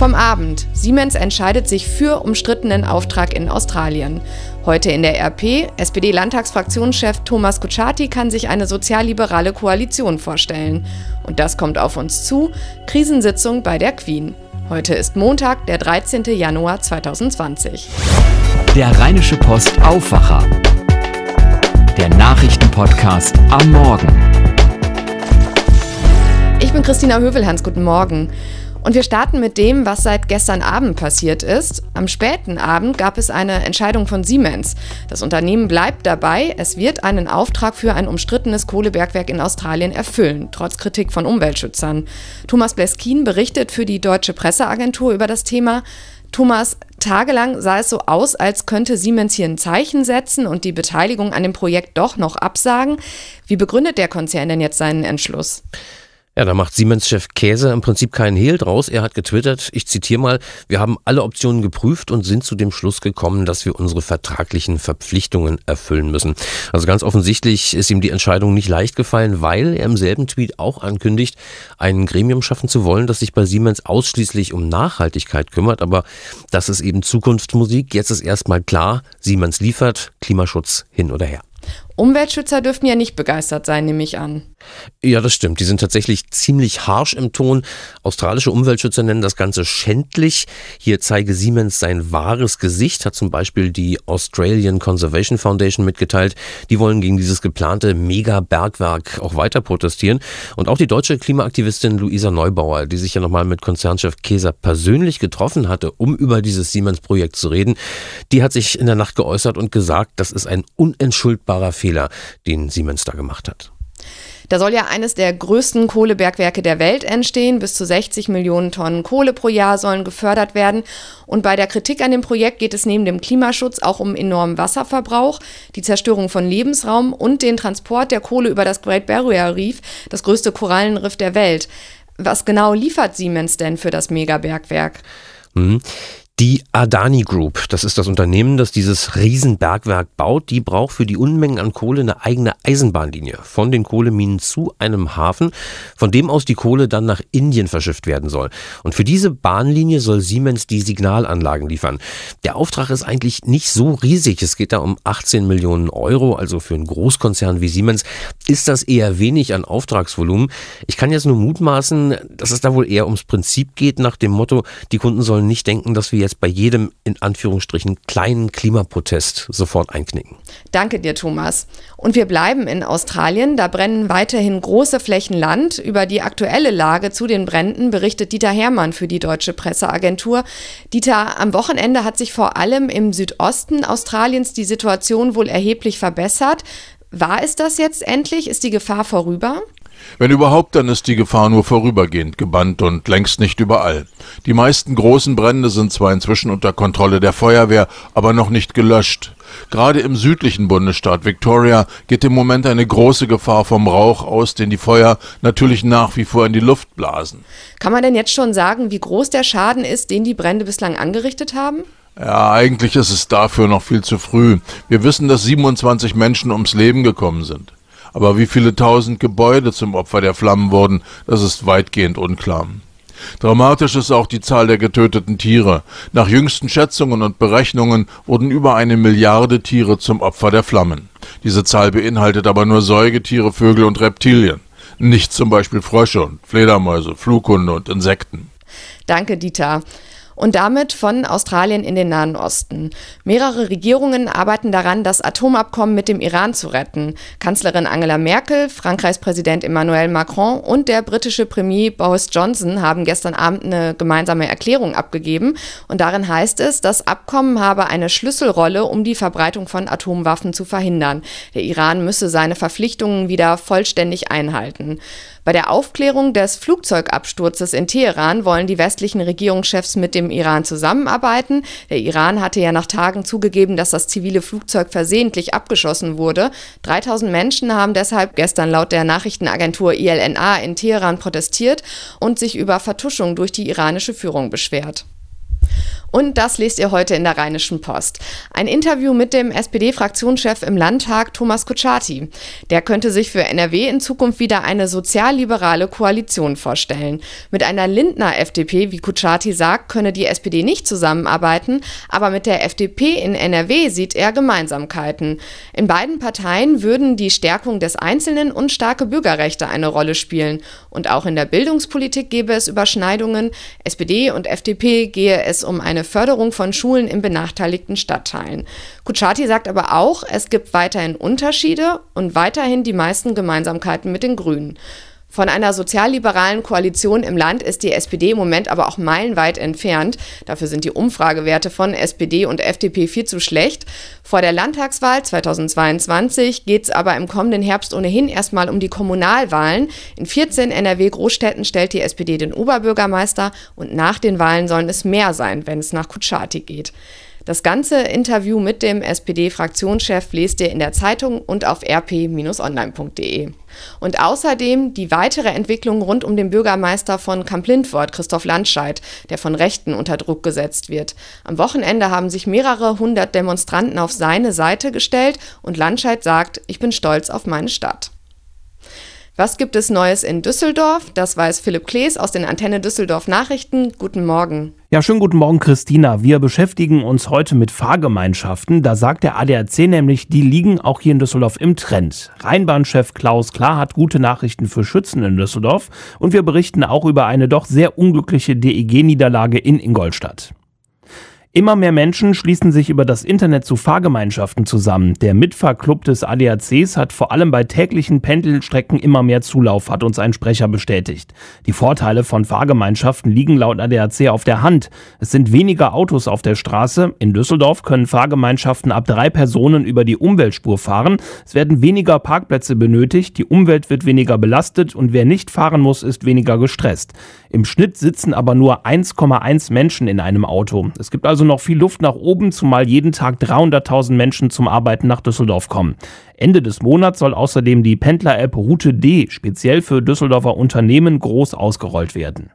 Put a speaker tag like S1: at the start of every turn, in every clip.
S1: Vom Abend. Siemens entscheidet sich für umstrittenen Auftrag in Australien. Heute in der RP. SPD-Landtagsfraktionschef Thomas Kutschaty kann sich eine sozialliberale Koalition vorstellen. Und das kommt auf uns zu. Krisensitzung bei der Queen. Heute ist Montag, der 13. Januar 2020.
S2: Der Rheinische Post Aufwacher. Der Nachrichtenpodcast am Morgen.
S1: Ich bin Christina Hövelhans. Guten Morgen. Und wir starten mit dem, was seit gestern Abend passiert ist. Am späten Abend gab es eine Entscheidung von Siemens. Das Unternehmen bleibt dabei, es wird einen Auftrag für ein umstrittenes Kohlebergwerk in Australien erfüllen, trotz Kritik von Umweltschützern. Thomas Bleskin berichtet für die Deutsche Presseagentur über das Thema. Thomas, tagelang sah es so aus, als könnte Siemens hier ein Zeichen setzen und die Beteiligung an dem Projekt doch noch absagen. Wie begründet der Konzern denn jetzt seinen Entschluss?
S3: Ja, da macht Siemens-Chef Käse im Prinzip keinen Hehl draus. Er hat getwittert, ich zitiere mal, wir haben alle Optionen geprüft und sind zu dem Schluss gekommen, dass wir unsere vertraglichen Verpflichtungen erfüllen müssen. Also ganz offensichtlich ist ihm die Entscheidung nicht leicht gefallen, weil er im selben Tweet auch ankündigt, ein Gremium schaffen zu wollen, das sich bei Siemens ausschließlich um Nachhaltigkeit kümmert. Aber das ist eben Zukunftsmusik. Jetzt ist erstmal klar, Siemens liefert, Klimaschutz hin oder her.
S1: Umweltschützer dürften ja nicht begeistert sein, nehme ich an.
S3: Ja, das stimmt. Die sind tatsächlich ziemlich harsch im Ton. Australische Umweltschützer nennen das Ganze schändlich. Hier zeige Siemens sein wahres Gesicht, hat zum Beispiel die Australian Conservation Foundation mitgeteilt. Die wollen gegen dieses geplante Mega-Bergwerk auch weiter protestieren. Und auch die deutsche Klimaaktivistin Luisa Neubauer, die sich ja nochmal mit Konzernchef Keser persönlich getroffen hatte, um über dieses Siemens-Projekt zu reden, die hat sich in der Nacht geäußert und gesagt, das ist ein unentschuldbarer Fehler, den Siemens da gemacht hat.
S1: Da soll ja eines der größten Kohlebergwerke der Welt entstehen. Bis zu 60 Millionen Tonnen Kohle pro Jahr sollen gefördert werden. Und bei der Kritik an dem Projekt geht es neben dem Klimaschutz auch um enormen Wasserverbrauch, die Zerstörung von Lebensraum und den Transport der Kohle über das Great Barrier Reef, das größte Korallenriff der Welt. Was genau liefert Siemens denn für das Megabergwerk?
S3: Mhm. Die Adani Group, das ist das Unternehmen, das dieses Riesenbergwerk baut, die braucht für die Unmengen an Kohle eine eigene Eisenbahnlinie von den Kohleminen zu einem Hafen, von dem aus die Kohle dann nach Indien verschifft werden soll. Und für diese Bahnlinie soll Siemens die Signalanlagen liefern. Der Auftrag ist eigentlich nicht so riesig. Es geht da um 18 Millionen Euro, also für einen Großkonzern wie Siemens ist das eher wenig an Auftragsvolumen. Ich kann jetzt nur mutmaßen, dass es da wohl eher ums Prinzip geht, nach dem Motto, die Kunden sollen nicht denken, dass wir jetzt jetzt bei jedem in Anführungsstrichen kleinen Klimaprotest sofort einknicken.
S1: Danke dir, Thomas. Und wir bleiben in Australien. Da brennen weiterhin große Flächen Land. Über die aktuelle Lage zu den Bränden berichtet Dieter Hermann für die Deutsche Presseagentur. Dieter, am Wochenende hat sich vor allem im Südosten Australiens die Situation wohl erheblich verbessert. War es das jetzt endlich? Ist die Gefahr vorüber?
S4: Wenn überhaupt, dann ist die Gefahr nur vorübergehend gebannt und längst nicht überall. Die meisten großen Brände sind zwar inzwischen unter Kontrolle der Feuerwehr, aber noch nicht gelöscht. Gerade im südlichen Bundesstaat Victoria geht im Moment eine große Gefahr vom Rauch aus, den die Feuer natürlich nach wie vor in die Luft blasen.
S1: Kann man denn jetzt schon sagen, wie groß der Schaden ist, den die Brände bislang angerichtet haben?
S4: Ja, eigentlich ist es dafür noch viel zu früh. Wir wissen, dass 27 Menschen ums Leben gekommen sind. Aber wie viele tausend Gebäude zum Opfer der Flammen wurden, das ist weitgehend unklar. Dramatisch ist auch die Zahl der getöteten Tiere. Nach jüngsten Schätzungen und Berechnungen wurden über eine Milliarde Tiere zum Opfer der Flammen. Diese Zahl beinhaltet aber nur Säugetiere, Vögel und Reptilien, nicht zum Beispiel Frösche und Fledermäuse, Flughunde und Insekten.
S1: Danke, Dieter und damit von Australien in den Nahen Osten. Mehrere Regierungen arbeiten daran, das Atomabkommen mit dem Iran zu retten. Kanzlerin Angela Merkel, Frankreichs Präsident Emmanuel Macron und der britische Premier Boris Johnson haben gestern Abend eine gemeinsame Erklärung abgegeben. Und darin heißt es, das Abkommen habe eine Schlüsselrolle, um die Verbreitung von Atomwaffen zu verhindern. Der Iran müsse seine Verpflichtungen wieder vollständig einhalten. Bei der Aufklärung des Flugzeugabsturzes in Teheran wollen die westlichen Regierungschefs mit dem Iran zusammenarbeiten. Der Iran hatte ja nach Tagen zugegeben, dass das zivile Flugzeug versehentlich abgeschossen wurde. 3000 Menschen haben deshalb gestern laut der Nachrichtenagentur ILNA in Teheran protestiert und sich über Vertuschung durch die iranische Führung beschwert. Und das lest ihr heute in der Rheinischen Post. Ein Interview mit dem SPD-Fraktionschef im Landtag, Thomas Kutschaty. Der könnte sich für NRW in Zukunft wieder eine sozialliberale Koalition vorstellen. Mit einer Lindner FDP, wie Kutschaty sagt, könne die SPD nicht zusammenarbeiten, aber mit der FDP in NRW sieht er Gemeinsamkeiten. In beiden Parteien würden die Stärkung des Einzelnen und starke Bürgerrechte eine Rolle spielen. Und auch in der Bildungspolitik gäbe es Überschneidungen. SPD und FDP gehe es um eine Förderung von Schulen in benachteiligten Stadtteilen. Kutschaty sagt aber auch, es gibt weiterhin Unterschiede und weiterhin die meisten Gemeinsamkeiten mit den Grünen. Von einer sozialliberalen Koalition im Land ist die SPD im Moment aber auch meilenweit entfernt. Dafür sind die Umfragewerte von SPD und FDP viel zu schlecht. Vor der Landtagswahl 2022 geht es aber im kommenden Herbst ohnehin erstmal um die Kommunalwahlen. In 14 NRW-Großstädten stellt die SPD den Oberbürgermeister und nach den Wahlen sollen es mehr sein, wenn es nach Kutschaty geht. Das ganze Interview mit dem SPD-Fraktionschef lest ihr in der Zeitung und auf rp-online.de. Und außerdem die weitere Entwicklung rund um den Bürgermeister von Kamp-Lindfort, Christoph Landscheid, der von Rechten unter Druck gesetzt wird. Am Wochenende haben sich mehrere hundert Demonstranten auf seine Seite gestellt und Landscheid sagt, ich bin stolz auf meine Stadt. Was gibt es Neues in Düsseldorf? Das weiß Philipp Klees aus den Antenne Düsseldorf Nachrichten. Guten Morgen.
S5: Ja, schönen guten Morgen, Christina. Wir beschäftigen uns heute mit Fahrgemeinschaften. Da sagt der ADAC nämlich, die liegen auch hier in Düsseldorf im Trend. Rheinbahnchef Klaus Klar hat gute Nachrichten für Schützen in Düsseldorf und wir berichten auch über eine doch sehr unglückliche DEG-Niederlage in Ingolstadt. Immer mehr Menschen schließen sich über das Internet zu Fahrgemeinschaften zusammen. Der Mitfahrclub des ADACs hat vor allem bei täglichen Pendelstrecken immer mehr Zulauf, hat uns ein Sprecher bestätigt. Die Vorteile von Fahrgemeinschaften liegen laut ADAC auf der Hand. Es sind weniger Autos auf der Straße. In Düsseldorf können Fahrgemeinschaften ab drei Personen über die Umweltspur fahren. Es werden weniger Parkplätze benötigt, die Umwelt wird weniger belastet und wer nicht fahren muss, ist weniger gestresst. Im Schnitt sitzen aber nur 1,1 Menschen in einem Auto. Es gibt also also noch viel Luft nach oben, zumal jeden Tag 300.000 Menschen zum Arbeiten nach Düsseldorf kommen. Ende des Monats soll außerdem die Pendler-App Route D speziell für Düsseldorfer Unternehmen groß ausgerollt werden.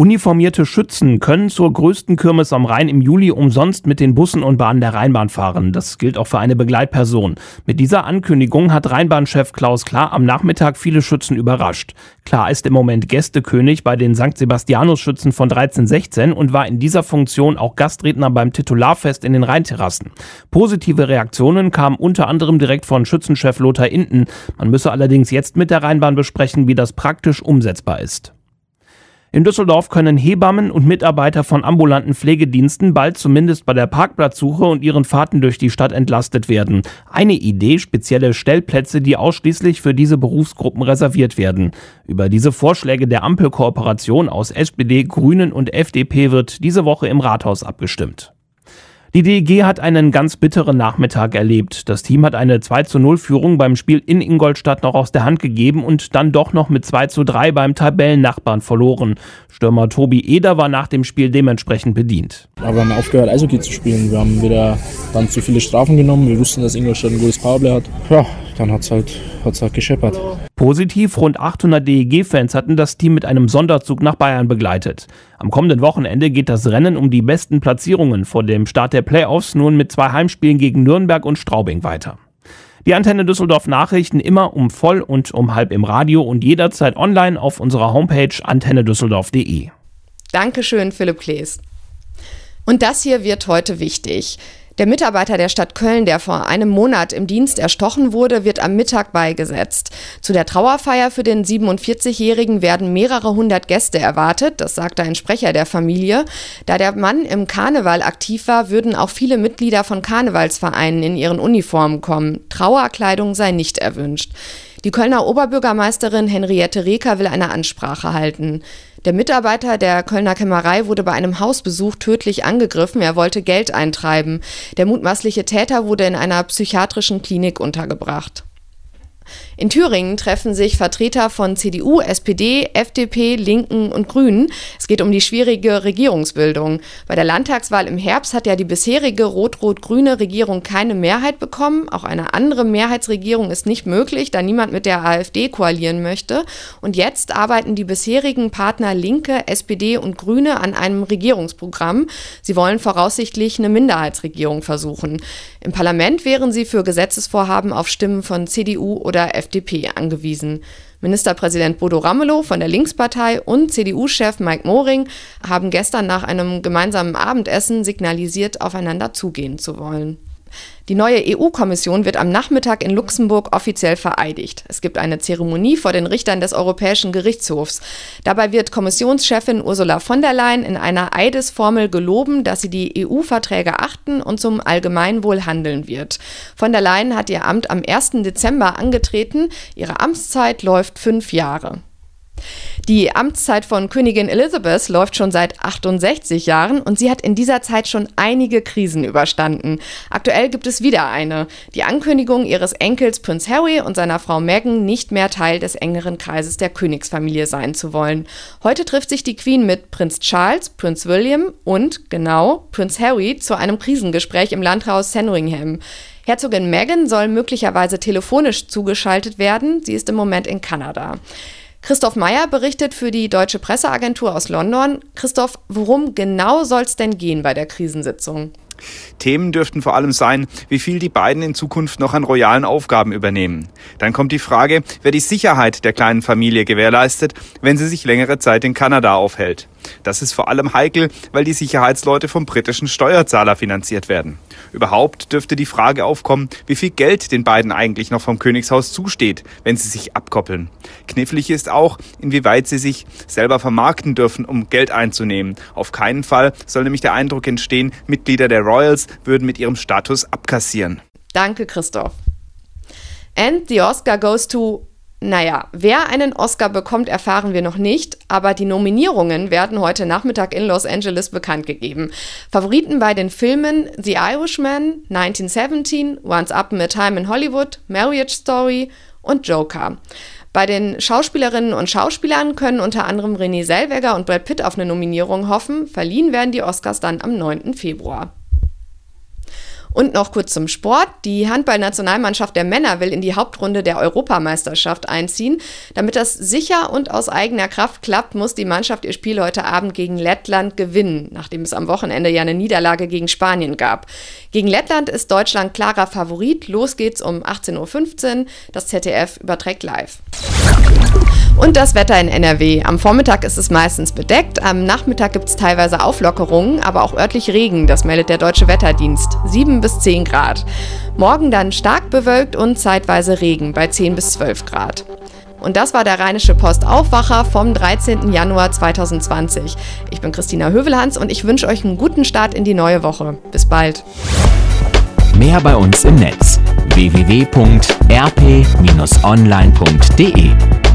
S5: Uniformierte Schützen können zur größten Kirmes am Rhein im Juli umsonst mit den Bussen und Bahnen der Rheinbahn fahren. Das gilt auch für eine Begleitperson. Mit dieser Ankündigung hat Rheinbahnchef Klaus Klar am Nachmittag viele Schützen überrascht. Klar ist im Moment Gästekönig bei den St. Sebastianus-Schützen von 1316 und war in dieser Funktion auch Gastredner beim Titularfest in den Rheinterrassen. Positive Reaktionen kamen unter anderem direkt von Schützenchef Lothar Inten. Man müsse allerdings jetzt mit der Rheinbahn besprechen, wie das praktisch umsetzbar ist. In Düsseldorf können Hebammen und Mitarbeiter von ambulanten Pflegediensten bald zumindest bei der Parkplatzsuche und ihren Fahrten durch die Stadt entlastet werden. Eine Idee, spezielle Stellplätze, die ausschließlich für diese Berufsgruppen reserviert werden. Über diese Vorschläge der Ampelkooperation aus SPD, Grünen und FDP wird diese Woche im Rathaus abgestimmt. Die DEG hat einen ganz bitteren Nachmittag erlebt. Das Team hat eine 2 zu 0 Führung beim Spiel in Ingolstadt noch aus der Hand gegeben und dann doch noch mit 2 zu 3 beim Tabellennachbarn verloren. Stürmer Tobi Eder war nach dem Spiel dementsprechend bedient.
S6: Aber wir haben aufgehört, Eishockey zu spielen. Wir haben wieder dann zu viele Strafen genommen. Wir wussten, dass Ingolstadt ein gutes Powerplay hat. Ja, dann hat es halt, halt gescheppert.
S5: Positiv, rund 800 DEG-Fans hatten das Team mit einem Sonderzug nach Bayern begleitet. Am kommenden Wochenende geht das Rennen um die besten Platzierungen vor dem Start der Playoffs nun mit zwei Heimspielen gegen Nürnberg und Straubing weiter. Die Antenne Düsseldorf Nachrichten immer um voll und um halb im Radio und jederzeit online auf unserer Homepage antennedüsseldorf.de.
S1: Dankeschön, Philipp Klees. Und das hier wird heute wichtig. Der Mitarbeiter der Stadt Köln, der vor einem Monat im Dienst erstochen wurde, wird am Mittag beigesetzt. Zu der Trauerfeier für den 47-Jährigen werden mehrere hundert Gäste erwartet, das sagte ein Sprecher der Familie. Da der Mann im Karneval aktiv war, würden auch viele Mitglieder von Karnevalsvereinen in ihren Uniformen kommen. Trauerkleidung sei nicht erwünscht. Die Kölner Oberbürgermeisterin Henriette Reker will eine Ansprache halten. Der Mitarbeiter der Kölner Kämmerei wurde bei einem Hausbesuch tödlich angegriffen. Er wollte Geld eintreiben. Der mutmaßliche Täter wurde in einer psychiatrischen Klinik untergebracht. In Thüringen treffen sich Vertreter von CDU, SPD, FDP, Linken und Grünen. Es geht um die schwierige Regierungsbildung. Bei der Landtagswahl im Herbst hat ja die bisherige rot-rot-grüne Regierung keine Mehrheit bekommen. Auch eine andere Mehrheitsregierung ist nicht möglich, da niemand mit der AfD koalieren möchte. Und jetzt arbeiten die bisherigen Partner Linke, SPD und Grüne an einem Regierungsprogramm. Sie wollen voraussichtlich eine Minderheitsregierung versuchen. Im Parlament wären sie für Gesetzesvorhaben auf Stimmen von CDU oder FDP angewiesen. Ministerpräsident Bodo Ramelow von der Linkspartei und CDU-Chef Mike Moring haben gestern nach einem gemeinsamen Abendessen signalisiert, aufeinander zugehen zu wollen. Die neue EU-Kommission wird am Nachmittag in Luxemburg offiziell vereidigt. Es gibt eine Zeremonie vor den Richtern des Europäischen Gerichtshofs. Dabei wird Kommissionschefin Ursula von der Leyen in einer Eidesformel geloben, dass sie die EU-Verträge achten und zum Allgemeinwohl handeln wird. Von der Leyen hat ihr Amt am 1. Dezember angetreten. Ihre Amtszeit läuft fünf Jahre. Die Amtszeit von Königin Elizabeth läuft schon seit 68 Jahren und sie hat in dieser Zeit schon einige Krisen überstanden. Aktuell gibt es wieder eine. Die Ankündigung ihres Enkels Prinz Harry und seiner Frau Meghan nicht mehr Teil des engeren Kreises der Königsfamilie sein zu wollen. Heute trifft sich die Queen mit Prinz Charles, Prinz William und, genau, Prinz Harry zu einem Krisengespräch im Landhaus Sandringham. Herzogin Meghan soll möglicherweise telefonisch zugeschaltet werden. Sie ist im Moment in Kanada. Christoph Meyer berichtet für die Deutsche Presseagentur aus London. Christoph, worum genau soll es denn gehen bei der Krisensitzung?
S7: Themen dürften vor allem sein, wie viel die beiden in Zukunft noch an royalen Aufgaben übernehmen. Dann kommt die Frage, wer die Sicherheit der kleinen Familie gewährleistet, wenn sie sich längere Zeit in Kanada aufhält. Das ist vor allem heikel, weil die Sicherheitsleute vom britischen Steuerzahler finanziert werden. Überhaupt dürfte die Frage aufkommen, wie viel Geld den beiden eigentlich noch vom Königshaus zusteht, wenn sie sich abkoppeln. Knifflig ist auch, inwieweit sie sich selber vermarkten dürfen, um Geld einzunehmen. Auf keinen Fall soll nämlich der Eindruck entstehen, Mitglieder der Royals würden mit ihrem Status abkassieren.
S1: Danke, Christoph. And the Oscar goes to naja, wer einen Oscar bekommt, erfahren wir noch nicht, aber die Nominierungen werden heute Nachmittag in Los Angeles bekannt gegeben. Favoriten bei den Filmen The Irishman, 1917, Once Upon a Time in Hollywood, Marriage Story und Joker. Bei den Schauspielerinnen und Schauspielern können unter anderem Renée Zellweger und Brad Pitt auf eine Nominierung hoffen. Verliehen werden die Oscars dann am 9. Februar. Und noch kurz zum Sport. Die Handballnationalmannschaft der Männer will in die Hauptrunde der Europameisterschaft einziehen. Damit das sicher und aus eigener Kraft klappt, muss die Mannschaft ihr Spiel heute Abend gegen Lettland gewinnen, nachdem es am Wochenende ja eine Niederlage gegen Spanien gab. Gegen Lettland ist Deutschland klarer Favorit. Los geht's um 18.15 Uhr. Das ZDF überträgt live. Und das Wetter in NRW. Am Vormittag ist es meistens bedeckt, am Nachmittag gibt es teilweise Auflockerungen, aber auch örtlich Regen, das meldet der Deutsche Wetterdienst. 7 bis 10 Grad. Morgen dann stark bewölkt und zeitweise Regen bei 10 bis 12 Grad. Und das war der Rheinische Post Aufwacher vom 13. Januar 2020. Ich bin Christina Hövelhans und ich wünsche euch einen guten Start in die neue Woche. Bis bald.
S2: Mehr bei uns im Netz www.rp-online.de